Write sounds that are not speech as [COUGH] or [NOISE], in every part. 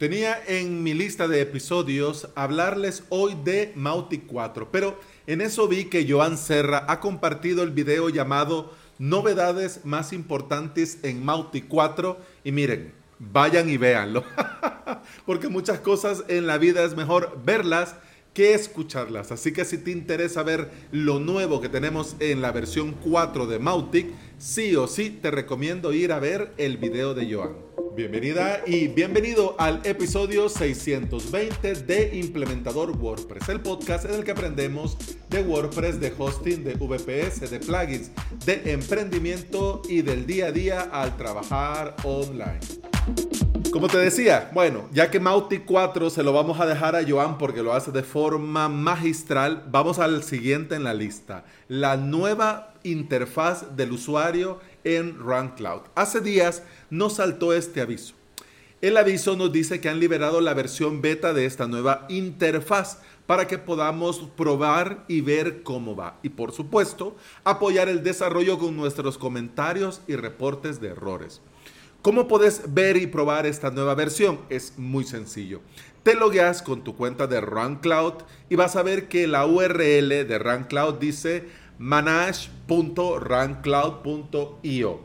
Tenía en mi lista de episodios hablarles hoy de Mautic 4, pero en eso vi que Joan Serra ha compartido el video llamado Novedades más importantes en Mautic 4 y miren, vayan y véanlo, [LAUGHS] porque muchas cosas en la vida es mejor verlas que escucharlas. Así que si te interesa ver lo nuevo que tenemos en la versión 4 de Mautic, sí o sí te recomiendo ir a ver el video de Joan. Bienvenida y bienvenido al episodio 620 de Implementador WordPress, el podcast en el que aprendemos de WordPress, de hosting, de VPS, de plugins, de emprendimiento y del día a día al trabajar online. Como te decía, bueno, ya que Mautic 4 se lo vamos a dejar a Joan porque lo hace de forma magistral, vamos al siguiente en la lista. La nueva interfaz del usuario en RunCloud. Hace días nos saltó este aviso. El aviso nos dice que han liberado la versión beta de esta nueva interfaz para que podamos probar y ver cómo va. Y por supuesto, apoyar el desarrollo con nuestros comentarios y reportes de errores. ¿Cómo puedes ver y probar esta nueva versión? Es muy sencillo. Te logueas con tu cuenta de RunCloud y vas a ver que la URL de RunCloud dice manage.runcloud.io.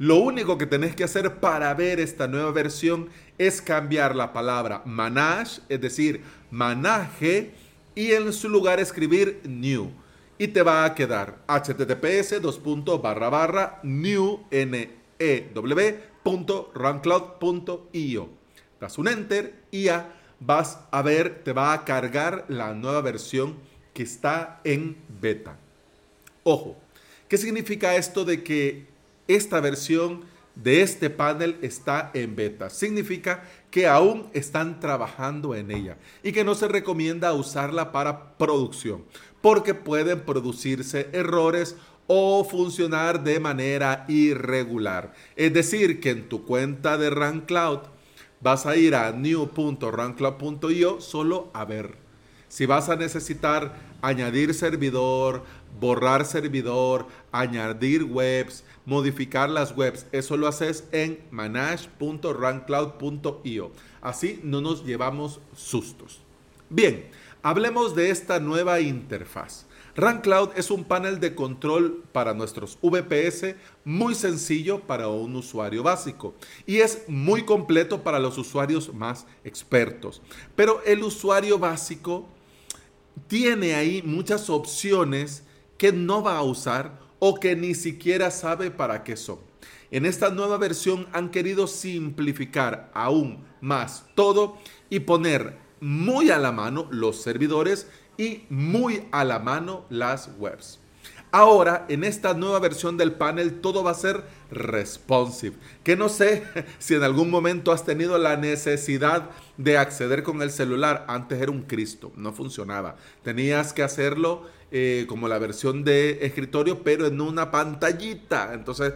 Lo único que tenés que hacer para ver esta nueva versión es cambiar la palabra manage, es decir, manaje, y en su lugar escribir new. Y te va a quedar https n e .runcloud.io. Das un enter y ya vas a ver, te va a cargar la nueva versión que está en beta. Ojo, ¿qué significa esto de que esta versión de este panel está en beta? Significa que aún están trabajando en ella y que no se recomienda usarla para producción porque pueden producirse errores o funcionar de manera irregular. Es decir, que en tu cuenta de RunCloud vas a ir a new.runcloud.io solo a ver. Si vas a necesitar añadir servidor, borrar servidor, añadir webs, modificar las webs, eso lo haces en manage.runcloud.io. Así no nos llevamos sustos. Bien, hablemos de esta nueva interfaz. RunCloud es un panel de control para nuestros VPS muy sencillo para un usuario básico y es muy completo para los usuarios más expertos. Pero el usuario básico tiene ahí muchas opciones que no va a usar o que ni siquiera sabe para qué son. En esta nueva versión han querido simplificar aún más todo y poner muy a la mano los servidores y muy a la mano las webs. Ahora, en esta nueva versión del panel, todo va a ser responsive. Que no sé [LAUGHS] si en algún momento has tenido la necesidad de acceder con el celular. Antes era un Cristo, no funcionaba. Tenías que hacerlo eh, como la versión de escritorio, pero en una pantallita. Entonces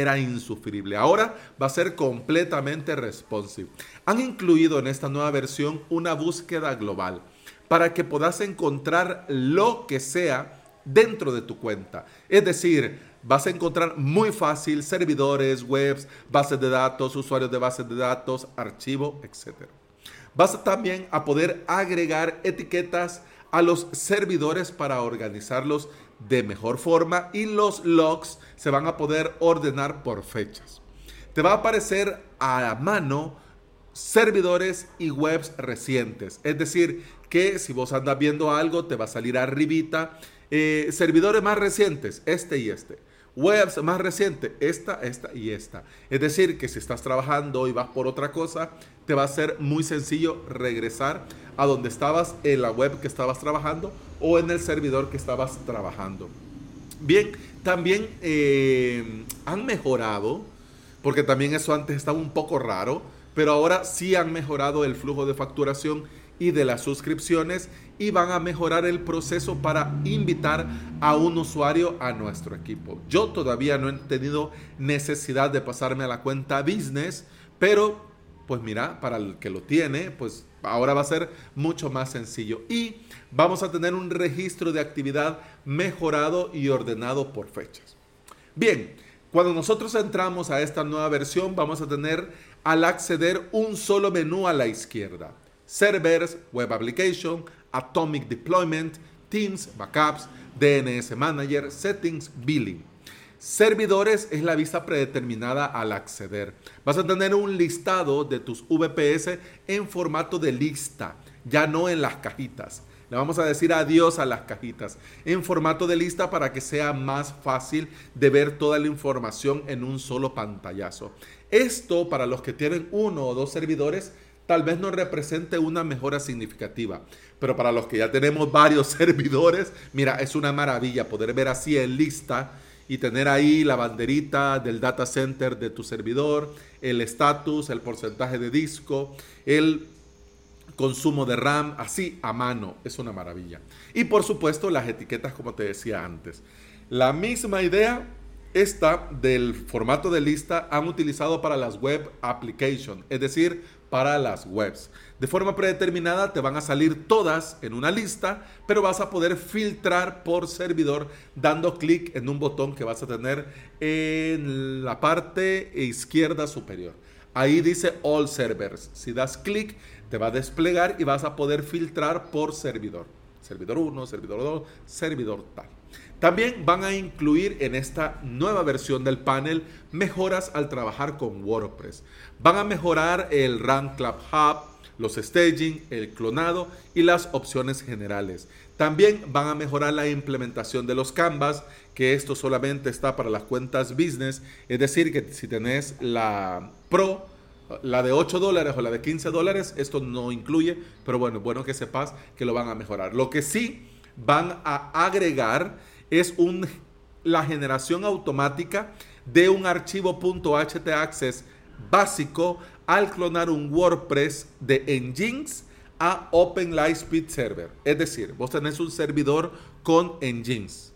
era insufrible. Ahora va a ser completamente responsive. Han incluido en esta nueva versión una búsqueda global para que puedas encontrar lo que sea dentro de tu cuenta. Es decir, vas a encontrar muy fácil servidores, webs, bases de datos, usuarios de bases de datos, archivo, etc. Vas también a poder agregar etiquetas a los servidores para organizarlos de mejor forma y los logs se van a poder ordenar por fechas. Te va a aparecer a mano servidores y webs recientes. Es decir, que si vos andas viendo algo, te va a salir arribita. Eh, servidores más recientes, este y este. Webs más recientes, esta, esta y esta. Es decir, que si estás trabajando y vas por otra cosa, te va a ser muy sencillo regresar a donde estabas en la web que estabas trabajando o en el servidor que estabas trabajando. Bien, también eh, han mejorado, porque también eso antes estaba un poco raro pero ahora sí han mejorado el flujo de facturación y de las suscripciones y van a mejorar el proceso para invitar a un usuario a nuestro equipo. Yo todavía no he tenido necesidad de pasarme a la cuenta business, pero pues mira, para el que lo tiene, pues ahora va a ser mucho más sencillo y vamos a tener un registro de actividad mejorado y ordenado por fechas. Bien, cuando nosotros entramos a esta nueva versión vamos a tener al acceder un solo menú a la izquierda. Servers, Web Application, Atomic Deployment, Teams, Backups, DNS Manager, Settings, Billing. Servidores es la vista predeterminada al acceder. Vas a tener un listado de tus VPS en formato de lista, ya no en las cajitas. Le vamos a decir adiós a las cajitas en formato de lista para que sea más fácil de ver toda la información en un solo pantallazo. Esto para los que tienen uno o dos servidores tal vez no represente una mejora significativa, pero para los que ya tenemos varios [LAUGHS] servidores, mira, es una maravilla poder ver así en lista y tener ahí la banderita del data center de tu servidor, el estatus, el porcentaje de disco, el consumo de RAM, así a mano, es una maravilla. Y por supuesto las etiquetas como te decía antes. La misma idea esta del formato de lista han utilizado para las web applications, es decir, para las webs. De forma predeterminada te van a salir todas en una lista, pero vas a poder filtrar por servidor dando clic en un botón que vas a tener en la parte izquierda superior. Ahí dice All Servers. Si das clic, te va a desplegar y vas a poder filtrar por servidor. Servidor 1, servidor 2, servidor tal. También van a incluir en esta nueva versión del panel mejoras al trabajar con WordPress. Van a mejorar el Run Club Hub, los staging, el clonado y las opciones generales. También van a mejorar la implementación de los canvas, que esto solamente está para las cuentas business, es decir, que si tenés la Pro, la de 8 dólares o la de 15 dólares, esto no incluye, pero bueno, bueno que sepas que lo van a mejorar. Lo que sí van a agregar es un, la generación automática de un archivo .htaccess básico al clonar un WordPress de Nginx a Open Lightspeed Server. Es decir, vos tenés un servidor con Nginx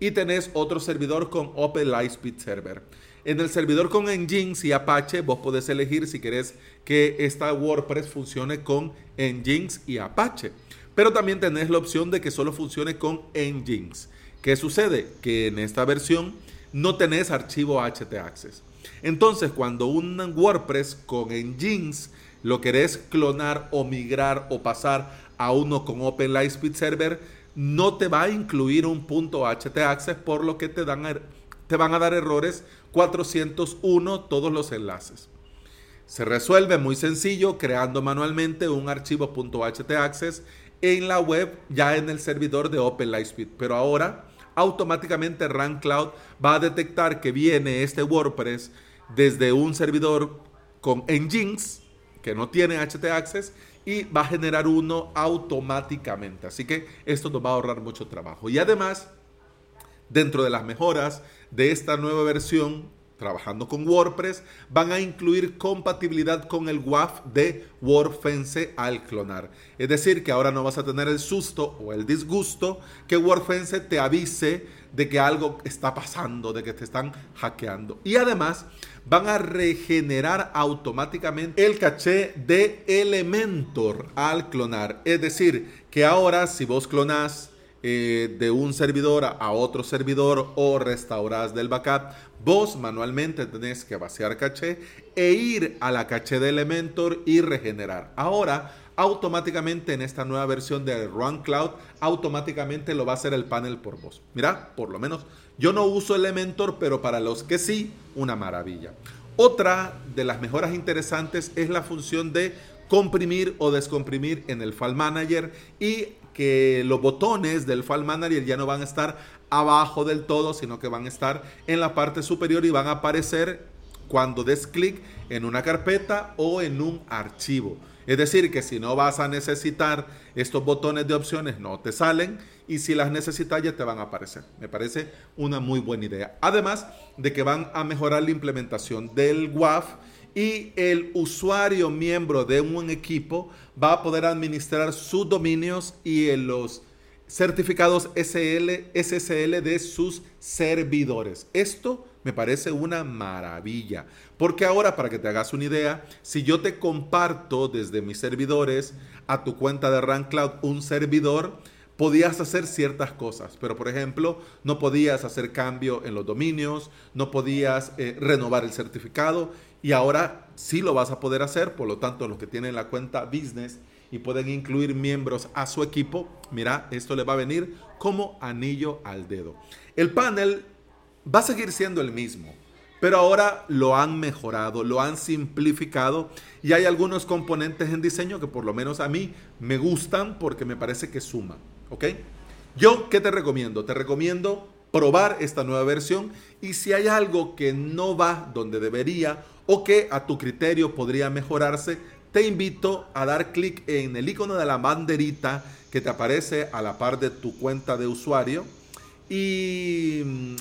y tenés otro servidor con Open Lightspeed Server. En el servidor con Nginx y Apache, vos podés elegir si querés que esta WordPress funcione con Nginx y Apache. Pero también tenés la opción de que solo funcione con Nginx. ¿Qué sucede? Que en esta versión no tenés archivo htaccess. Entonces, cuando un WordPress con Nginx lo querés clonar o migrar o pasar a uno con Open Lightspeed Server, no te va a incluir un punto htaccess, por lo que te, dan, te van a dar errores 401 todos los enlaces. Se resuelve muy sencillo creando manualmente un archivo .htaccess en la web ya en el servidor de Open pero ahora automáticamente Run Cloud va a detectar que viene este WordPress desde un servidor con Nginx que no tiene htaccess y va a generar uno automáticamente. Así que esto nos va a ahorrar mucho trabajo. Y además, dentro de las mejoras de esta nueva versión, trabajando con WordPress, van a incluir compatibilidad con el WAF de WordFence al clonar. Es decir, que ahora no vas a tener el susto o el disgusto que WordFence te avise de que algo está pasando, de que te están hackeando. Y además van a regenerar automáticamente el caché de Elementor al clonar. Es decir, que ahora si vos clonas eh, de un servidor a otro servidor o restaurás del backup, vos manualmente tenés que vaciar caché e ir a la caché de Elementor y regenerar. Ahora, automáticamente en esta nueva versión de Run Cloud, automáticamente lo va a hacer el panel por vos. Mira, por lo menos yo no uso Elementor, pero para los que sí, una maravilla. Otra de las mejoras interesantes es la función de comprimir o descomprimir en el File Manager y que los botones del File Manager ya no van a estar abajo del todo, sino que van a estar en la parte superior y van a aparecer cuando des clic en una carpeta o en un archivo. Es decir, que si no vas a necesitar estos botones de opciones, no te salen y si las necesitas ya te van a aparecer. Me parece una muy buena idea. Además de que van a mejorar la implementación del WAF y el usuario miembro de un equipo va a poder administrar sus dominios y los certificados SL, SSL de sus servidores. Esto me parece una maravilla, porque ahora para que te hagas una idea, si yo te comparto desde mis servidores a tu cuenta de Run Cloud un servidor, podías hacer ciertas cosas, pero por ejemplo, no podías hacer cambio en los dominios, no podías eh, renovar el certificado y ahora sí lo vas a poder hacer, por lo tanto los que tienen la cuenta business y pueden incluir miembros a su equipo, mira, esto le va a venir como anillo al dedo. El panel va a seguir siendo el mismo, pero ahora lo han mejorado, lo han simplificado y hay algunos componentes en diseño que por lo menos a mí me gustan porque me parece que suman, ¿ok? Yo, ¿qué te recomiendo? Te recomiendo probar esta nueva versión y si hay algo que no va donde debería o que a tu criterio podría mejorarse, te invito a dar clic en el icono de la banderita que te aparece a la par de tu cuenta de usuario y mm,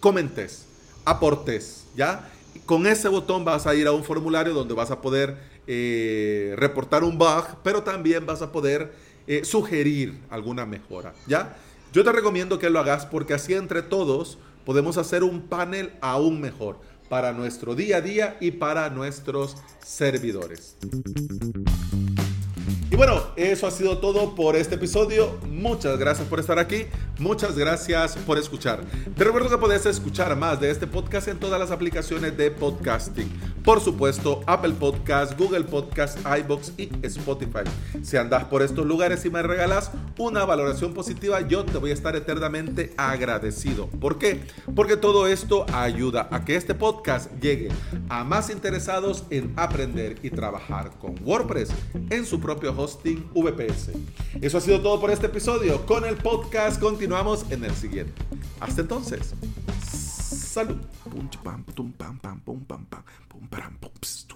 comentes, aportes, ¿ya? Con ese botón vas a ir a un formulario donde vas a poder eh, reportar un bug, pero también vas a poder eh, sugerir alguna mejora, ¿ya? Yo te recomiendo que lo hagas porque así entre todos podemos hacer un panel aún mejor para nuestro día a día y para nuestros servidores. Y bueno, eso ha sido todo por este episodio. Muchas gracias por estar aquí. Muchas gracias por escuchar. Te recuerdo que puedes escuchar más de este podcast en todas las aplicaciones de podcasting. Por supuesto, Apple Podcast, Google Podcast, iBox y Spotify. Si andas por estos lugares y me regalas una valoración positiva, yo te voy a estar eternamente agradecido. ¿Por qué? Porque todo esto ayuda a que este podcast llegue a más interesados en aprender y trabajar con WordPress en su propio hosting VPS. Eso ha sido todo por este episodio. Con el podcast continuamos en el siguiente. Hasta entonces. Salud. 뽐빰 뽐빰 뽐빰 뽐빰 뽐빠람 뽐스